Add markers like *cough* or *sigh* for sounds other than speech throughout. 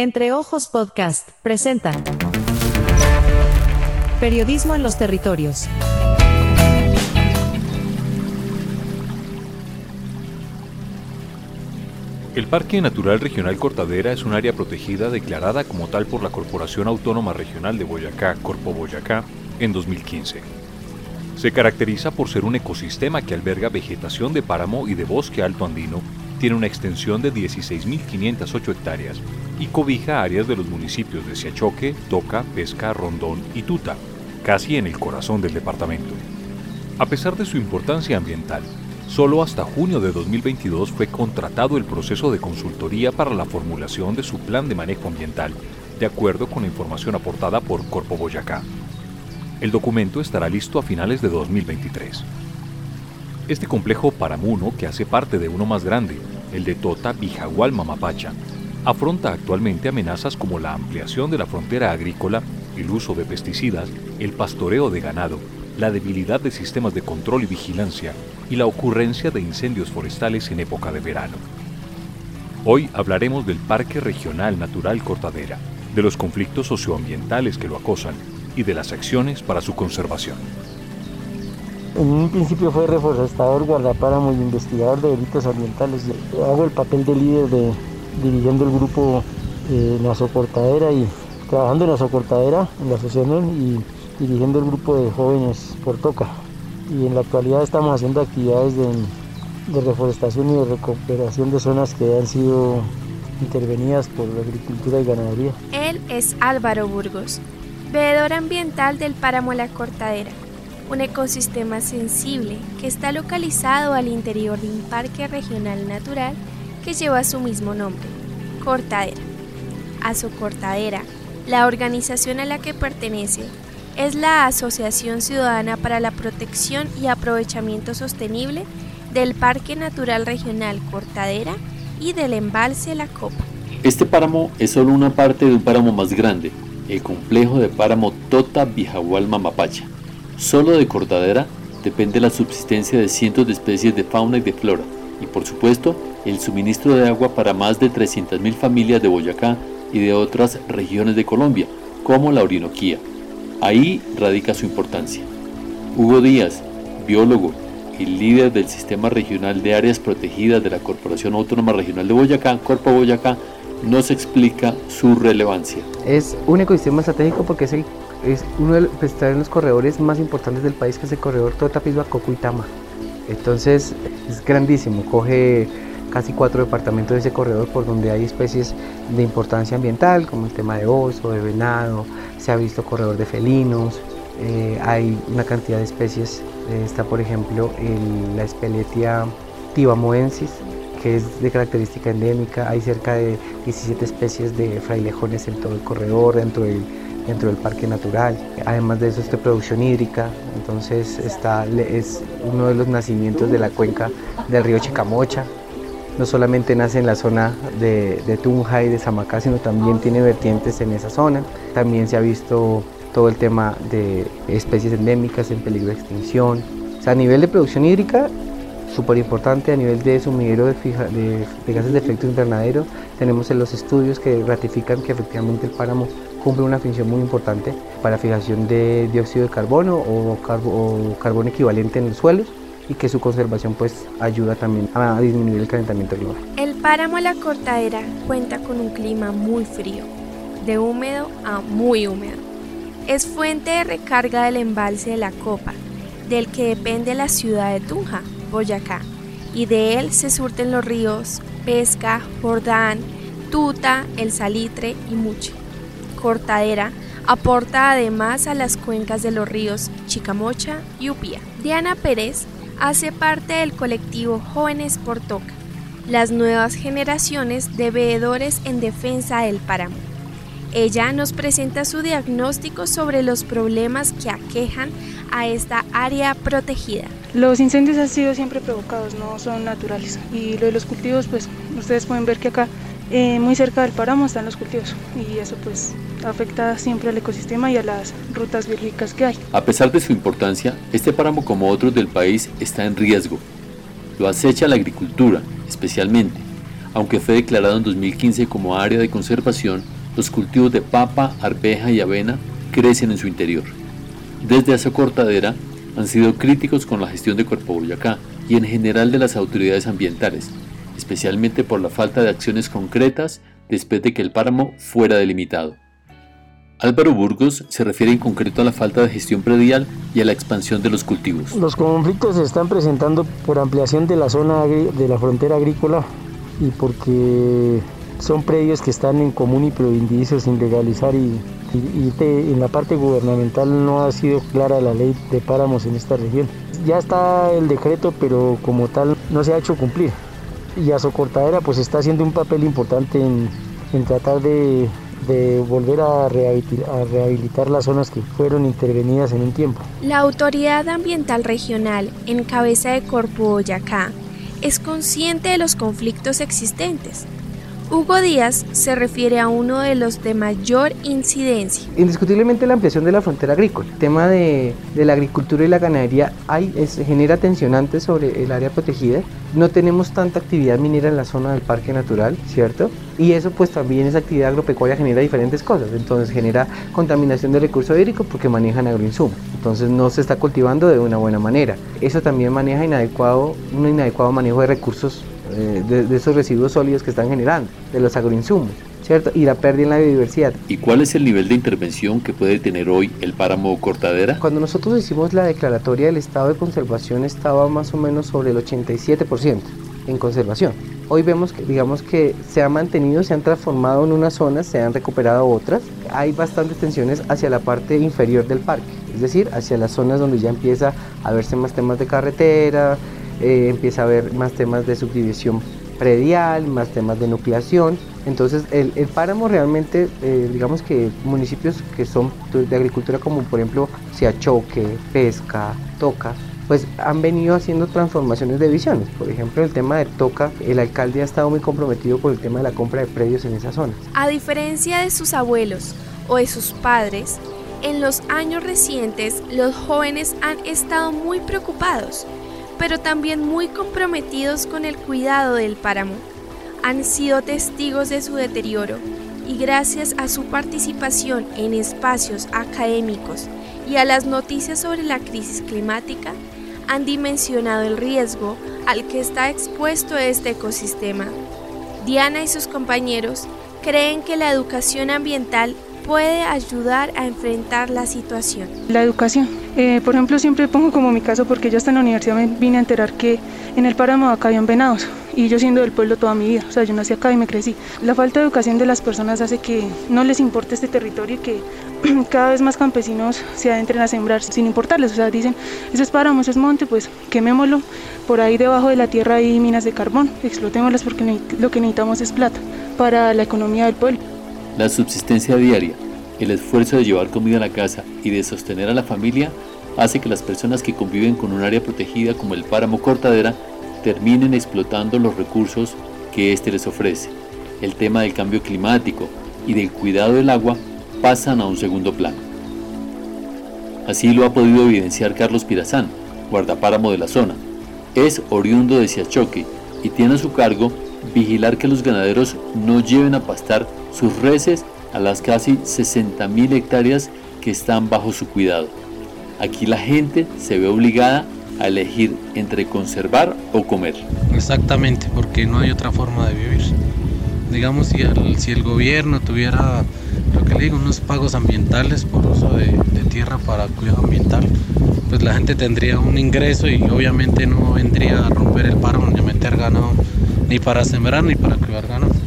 Entre Ojos Podcast presenta Periodismo en los territorios. El Parque Natural Regional Cortadera es un área protegida declarada como tal por la Corporación Autónoma Regional de Boyacá, Corpo Boyacá, en 2015. Se caracteriza por ser un ecosistema que alberga vegetación de páramo y de bosque alto andino, tiene una extensión de 16.508 hectáreas y cobija áreas de los municipios de Siachoque, Toca, Pesca, Rondón y Tuta, casi en el corazón del departamento. A pesar de su importancia ambiental, solo hasta junio de 2022 fue contratado el proceso de consultoría para la formulación de su plan de manejo ambiental, de acuerdo con la información aportada por Corpo Boyacá. El documento estará listo a finales de 2023. Este complejo paramuno, que hace parte de uno más grande, el de Tota Bijagual Mamapacha, afronta actualmente amenazas como la ampliación de la frontera agrícola, el uso de pesticidas, el pastoreo de ganado, la debilidad de sistemas de control y vigilancia y la ocurrencia de incendios forestales en época de verano. Hoy hablaremos del Parque Regional Natural Cortadera, de los conflictos socioambientales que lo acosan y de las acciones para su conservación. En un principio fue reforestador, guardapáramo y investigador de delitos ambientales. Hago el papel de líder de, dirigiendo el grupo eh, la soportadera y trabajando en la soportadera, en la asociación y dirigiendo el grupo de jóvenes por Toca. Y en la actualidad estamos haciendo actividades de, de reforestación y de recuperación de zonas que han sido intervenidas por la agricultura y ganadería. Él es Álvaro Burgos, veedor ambiental del páramo La Cortadera, un ecosistema sensible que está localizado al interior de un parque regional natural que lleva su mismo nombre, Cortadera. Cortadera, la organización a la que pertenece, es la Asociación Ciudadana para la Protección y Aprovechamiento Sostenible del Parque Natural Regional Cortadera y del embalse La Copa. Este páramo es solo una parte de un páramo más grande, el complejo de páramo Tota Bijahual Mamapacha. Solo de Cortadera depende la subsistencia de cientos de especies de fauna y de flora, y por supuesto el suministro de agua para más de 300.000 familias de Boyacá y de otras regiones de Colombia, como la Orinoquía. Ahí radica su importancia. Hugo Díaz, biólogo y líder del Sistema Regional de Áreas Protegidas de la Corporación Autónoma Regional de Boyacá, Corpo Boyacá, nos explica su relevancia. Es un ecosistema estratégico porque es, es uno de pues, en los corredores más importantes del país, que es el corredor Totapisba Cocuitama. Entonces es grandísimo, coge casi cuatro departamentos de ese corredor por donde hay especies de importancia ambiental, como el tema de oso, de venado, se ha visto corredor de felinos, eh, hay una cantidad de especies, eh, está por ejemplo la espeletia tibamoensis, que es de característica endémica, hay cerca de 17 especies de frailejones en todo el corredor, dentro del, dentro del parque natural. Además de eso, está producción hídrica, entonces está, es uno de los nacimientos de la cuenca del río Chicamocha, no solamente nace en la zona de, Tunja y de Samacá, sino también tiene vertientes en esa zona. También se ha visto todo el tema de especies endémicas en peligro de extinción. a nivel de producción hídrica, súper importante, a nivel de sumidero de, de, gases de efecto invernadero, tenemos en los estudios que ratifican que efectivamente el páramo cumple una función muy importante para fijación de dióxido de carbono o, o carbono equivalente en los suelos y que su conservación pues ayuda también a disminuir el calentamiento global. El páramo La Cortadera cuenta con un clima muy frío, de húmedo a muy húmedo. Es fuente de recarga del embalse de la Copa, del que depende la ciudad de Tunja, Boyacá, y de él se surten los ríos Pesca, Jordán, Tuta, El Salitre y Muche. Cortadera aporta además a las cuencas de los ríos Chicamocha y Upía. Diana Pérez hace parte del colectivo Jóvenes por Toca, las nuevas generaciones de veedores en defensa del páramo. Ella nos presenta su diagnóstico sobre los problemas que aquejan a esta área protegida. Los incendios han sido siempre provocados, no son naturales. Y lo de los cultivos, pues ustedes pueden ver que acá eh, muy cerca del páramo están los cultivos y eso pues afecta siempre al ecosistema y a las rutas biológicas que hay. A pesar de su importancia, este páramo como otros del país está en riesgo. Lo acecha la agricultura, especialmente. Aunque fue declarado en 2015 como área de conservación, los cultivos de papa, arveja y avena crecen en su interior. Desde esa cortadera han sido críticos con la gestión de Cuerpo Boyacá y en general de las autoridades ambientales, especialmente por la falta de acciones concretas después de que el páramo fuera delimitado. Álvaro Burgos se refiere en concreto a la falta de gestión predial y a la expansión de los cultivos. Los conflictos se están presentando por ampliación de la zona de la frontera agrícola y porque son predios que están en común y proindicios sin legalizar y, en la parte gubernamental no ha sido clara la ley de páramos en esta región. Ya está el decreto, pero como tal no se ha hecho cumplir. Y Azocortadera pues está haciendo un papel importante en tratar de de volver a rehabilitar, las zonas que fueron intervenidas en un tiempo. La Autoridad Ambiental Regional, en cabeza de Corpo Boyacá, es consciente de los conflictos existentes, Hugo Díaz se refiere a uno de los de mayor incidencia. Indiscutiblemente la ampliación de la frontera agrícola. El tema de, la agricultura y la ganadería genera tensionantes sobre el área protegida. No tenemos tanta actividad minera en la zona del parque natural, ¿cierto? Y eso pues también esa actividad agropecuaria genera diferentes cosas. Entonces genera contaminación de recurso hídrico porque manejan agroinsumos. Entonces no se está cultivando de una buena manera. Eso también maneja inadecuado, un inadecuado manejo de recursos eh, de, esos residuos sólidos que están generando, de los agroinsumos. ¿cierto? Y la pérdida en la biodiversidad. ¿Y cuál es el nivel de intervención que puede tener hoy el páramo Cortadera? Cuando nosotros hicimos la declaratoria del estado de conservación estaba más o menos sobre el 87% en conservación. Hoy vemos que, digamos que se ha mantenido, se han transformado en unas zonas, se han recuperado otras. Hay bastantes tensiones hacia la parte inferior del parque, es decir, hacia las zonas donde ya empieza a verse más temas de carretera, eh, empieza a haber más temas de subdivisión predial, más temas de nucleación. Entonces el, páramo realmente, eh, digamos que municipios que son de agricultura como por ejemplo Siachoque, Pesca, Toca, pues han venido haciendo transformaciones de visiones. Por ejemplo, el tema de Toca, el alcalde ha estado muy comprometido con el tema de la compra de predios en esa zona. A diferencia de sus abuelos o de sus padres, en los años recientes los jóvenes han estado muy preocupados pero también muy comprometidos con el cuidado del páramo. Han sido testigos de su deterioro y gracias a su participación en espacios académicos y a las noticias sobre la crisis climática, han dimensionado el riesgo al que está expuesto este ecosistema. Diana y sus compañeros creen que la educación ambiental puede ayudar a enfrentar la situación. La educación. Eh, por ejemplo, siempre pongo como mi caso porque yo hasta en la universidad me vine a enterar que en el páramo acá habían venados y yo siendo del pueblo toda mi vida, o sea, yo nací acá y me crecí. La falta de educación de las personas hace que no les importe este territorio y que *clears throat* cada vez más campesinos se adentren a sembrar sin importarles, o sea, dicen, ese es páramo, ese es monte, pues quemémoslo, por ahí debajo de la tierra hay minas de carbón, explotémoslas porque lo que necesitamos es plata para la economía del pueblo. La subsistencia diaria, el esfuerzo de llevar comida a la casa y de sostener a la familia hace que las personas que conviven con un área protegida como el páramo Cortadera terminen explotando los recursos que éste les ofrece. El tema del cambio climático y del cuidado del agua pasan a un segundo plano. Así lo ha podido evidenciar Carlos Pirazán, guardapáramo de la zona. Es oriundo de Siachoque y tiene a su cargo vigilar que los ganaderos no lleven a pastar sus reses a las casi 60.000 hectáreas que están bajo su cuidado. Aquí la gente se ve obligada a elegir entre conservar o comer. Exactamente, porque no hay otra forma de vivir. Digamos, si el, gobierno tuviera, lo que le digo, unos pagos ambientales por uso de, tierra para cuidado ambiental, pues la gente tendría un ingreso y obviamente no vendría a romper el paro ni a meter ganado, ni para sembrar ni para cuidar ganado.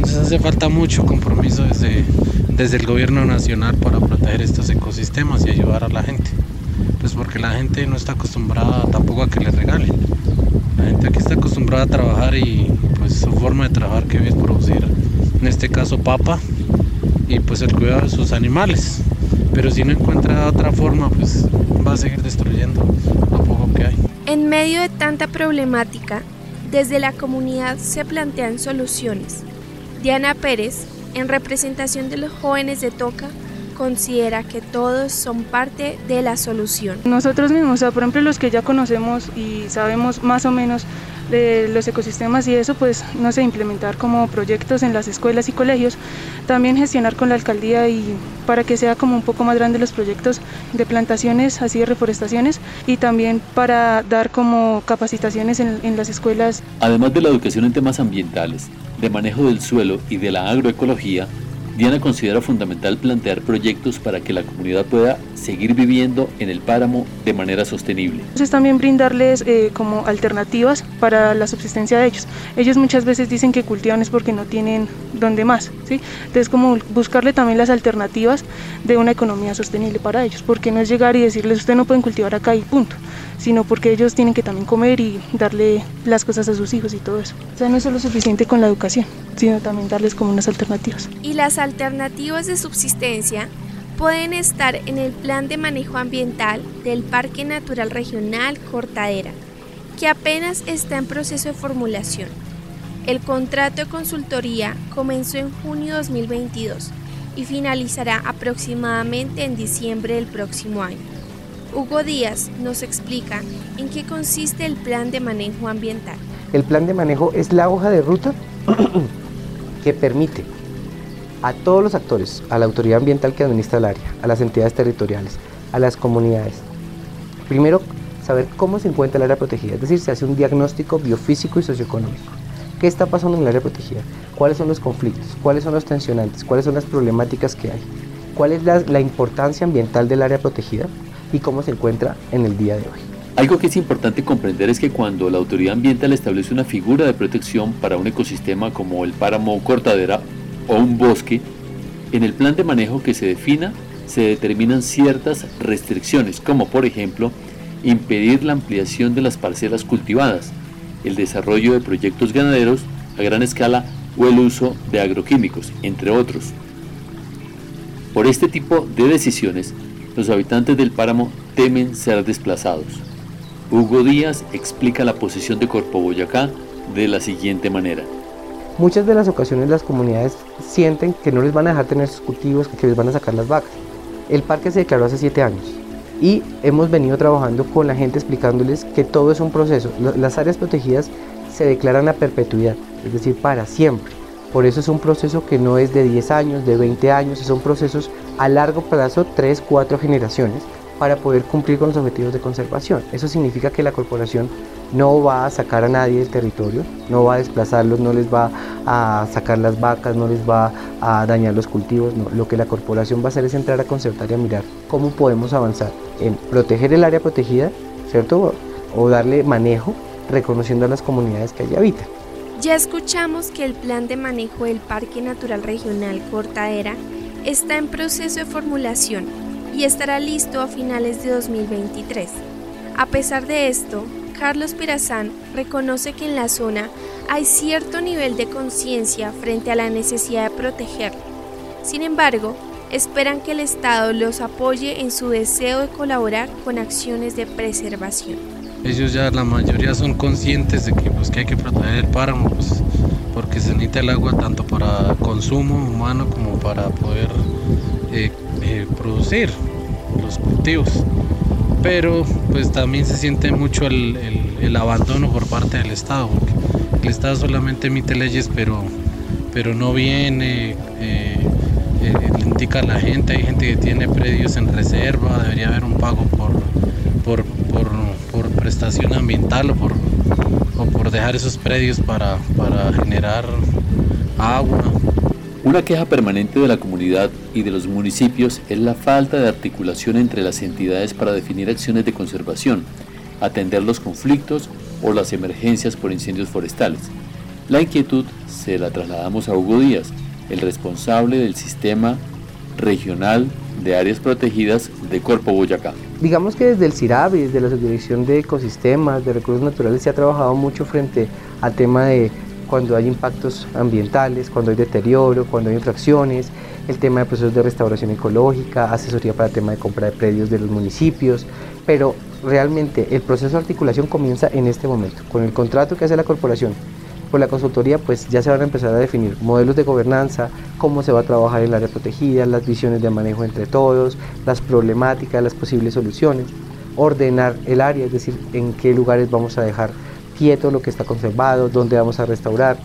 Entonces hace falta mucho compromiso desde, desde el gobierno nacional para proteger estos ecosistemas y ayudar a la gente. Pues porque la gente no está acostumbrada tampoco a que le regalen. La gente aquí está acostumbrada a trabajar y pues su forma de trabajar que es producir, en este caso papa, y pues el cuidado de sus animales. Pero si no encuentra otra forma, pues va a seguir destruyendo lo poco que hay. En medio de tanta problemática, desde la comunidad se plantean soluciones Diana Pérez, en representación de los jóvenes de Toca, considera que todos son parte de la solución. Nosotros mismos, o por ejemplo, los que ya conocemos y sabemos más o menos de los ecosistemas y eso pues no sé, implementar como proyectos en las escuelas y colegios, también gestionar con la alcaldía y para que sea como un poco más grande los proyectos de plantaciones, así de reforestaciones y también para dar como capacitaciones en, en las escuelas. Además de la educación en temas ambientales, de manejo del suelo y de la agroecología, Diana considera fundamental plantear proyectos para que la comunidad pueda seguir viviendo en el páramo de manera sostenible. Entonces también brindarles eh, como alternativas para la subsistencia de ellos. Ellos muchas veces dicen que cultivan es porque no tienen donde más, ¿sí? Entonces como buscarle también las alternativas de una economía sostenible para ellos, porque no es llegar y decirles usted no pueden cultivar acá y punto sino porque ellos tienen que también comer y darle las cosas a sus hijos y todo eso. O sea, no es solo suficiente con la educación, sino también darles como unas alternativas. Y las alternativas de subsistencia pueden estar en el plan de manejo ambiental del Parque Natural Regional Cortadera, que apenas está en proceso de formulación. El contrato de consultoría comenzó en junio de 2022 y finalizará aproximadamente en diciembre del próximo año. Hugo Díaz nos explica en qué consiste el plan de manejo ambiental. El plan de manejo es la hoja de ruta *clears throat* que permite a todos los actores, a la autoridad ambiental que administra el área, a las entidades territoriales, a las comunidades, primero saber cómo se encuentra el área protegida, es decir, se hace un diagnóstico biofísico y socioeconómico. ¿Qué está pasando en el área protegida? ¿Cuáles son los conflictos? ¿Cuáles son los tensionantes? ¿Cuáles son las problemáticas que hay? ¿Cuál es la, la importancia ambiental del área protegida? y cómo se encuentra en el día de hoy. Algo que es importante comprender es que cuando la autoridad ambiental establece una figura de protección para un ecosistema como el páramo cortadera o un bosque, en el plan de manejo que se defina se determinan ciertas restricciones, como por ejemplo impedir la ampliación de las parcelas cultivadas, el desarrollo de proyectos ganaderos a gran escala o el uso de agroquímicos, entre otros. Por este tipo de decisiones, los habitantes del páramo temen ser desplazados. Hugo Díaz explica la posición de Corpo Boyacá de la siguiente manera. Muchas de las ocasiones las comunidades sienten que no les van a dejar tener sus cultivos, que les van a sacar las vacas. El parque se declaró hace siete años y hemos venido trabajando con la gente explicándoles que todo es un proceso. Las áreas protegidas se declaran a perpetuidad, es decir, para siempre. Por eso es un proceso que no es de 10 años, de 20 años, son procesos a largo plazo, 3, 4 generaciones, para poder cumplir con los objetivos de conservación. Eso significa que la corporación no va a sacar a nadie del territorio, no va a desplazarlos, no les va a sacar las vacas, no les va a dañar los cultivos. Lo que la corporación va a hacer es entrar a concertar y a mirar cómo podemos avanzar en proteger el área protegida, ¿cierto? O darle manejo reconociendo a las comunidades que allí habitan. Ya escuchamos que el plan de manejo del Parque Natural Regional Cortaera está en proceso de formulación y estará listo a finales de 2023. A pesar de esto, Carlos Pirazán reconoce que en la zona hay cierto nivel de conciencia frente a la necesidad de protegerlo. Sin embargo, esperan que el Estado los apoye en su deseo de colaborar con acciones de preservación ellos ya la mayoría son conscientes de que, pues, que hay que proteger el páramo, pues, porque se necesita el agua tanto para consumo humano como para poder eh, producir los cultivos. Pero pues también se siente mucho el, abandono por parte del Estado, porque el Estado solamente emite leyes, pero, pero no viene, eh, le indica a la gente, hay gente que tiene predios en reserva, debería haber un pago por, por, por prestación ambiental o por, o por dejar esos predios para, para generar agua. Una queja permanente de la comunidad y de los municipios es la falta de articulación entre las entidades para definir acciones de conservación, atender los conflictos o las emergencias por incendios forestales. La inquietud se la trasladamos a Hugo Díaz, el responsable del sistema regional de áreas protegidas de Corpo Boyacá. Digamos que desde el CIRAB y desde la Subdirección de Ecosistemas, de Recursos Naturales, se ha trabajado mucho frente al tema de cuando hay impactos ambientales, cuando hay deterioro, cuando hay infracciones, el tema de procesos de restauración ecológica, asesoría para el tema de compra de predios de los municipios, pero realmente el proceso de articulación comienza en este momento, con el contrato que hace la corporación por la consultoría pues ya se van a empezar a definir modelos de gobernanza, cómo se va a trabajar el área protegida, las visiones de manejo entre todos, las problemáticas, las posibles soluciones, ordenar el área, es decir, en qué lugares vamos a dejar quieto lo que está conservado, dónde vamos a restaurar,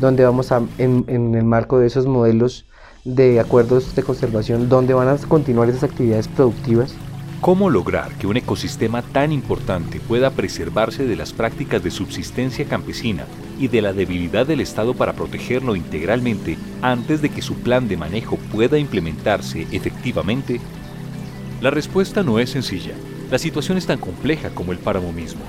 dónde vamos a, en, en el marco de esos modelos de acuerdos de conservación, dónde van a continuar esas actividades productivas. ¿Cómo lograr que un ecosistema tan importante pueda preservarse de las prácticas de subsistencia campesina y de la debilidad del Estado para protegerlo integralmente antes de que su plan de manejo pueda implementarse efectivamente? La respuesta no es sencilla. La situación es tan compleja como el páramo mismo.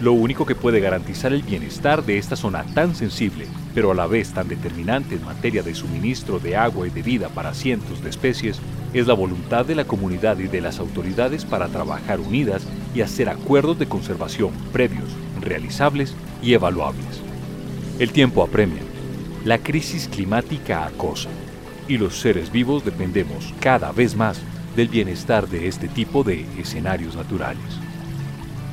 Lo único que puede garantizar el bienestar de esta zona tan sensible, pero a la vez tan determinante en materia de suministro de agua y de vida para cientos de especies, es la voluntad de la comunidad y de las autoridades para trabajar unidas y hacer acuerdos de conservación previos, realizables y evaluables. El tiempo apremia, la crisis climática acosa, y los seres vivos dependemos cada vez más del bienestar de este tipo de escenarios naturales.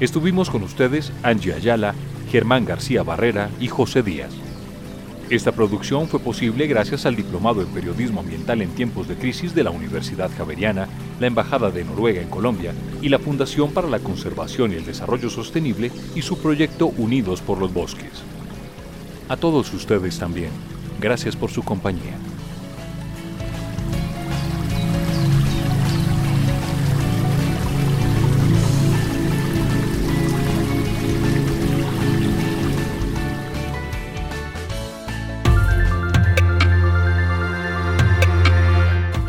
Estuvimos con ustedes Angie Ayala, Germán García Barrera y José Díaz. Esta producción fue posible gracias al Diplomado en Periodismo Ambiental en Tiempos de Crisis de la Universidad Javeriana, la Embajada de Noruega en Colombia y la Fundación para la Conservación y el Desarrollo Sostenible y su proyecto Unidos por los Bosques. A todos ustedes también, gracias por su compañía.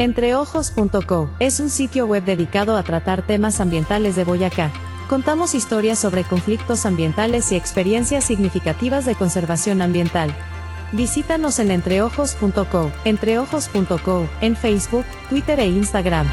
Entreojos.co es un sitio web dedicado a tratar temas ambientales de Boyacá. Contamos historias sobre conflictos ambientales y experiencias significativas de conservación ambiental. Visítanos en entreojos.co, entreojos.co, en Facebook, Twitter e Instagram.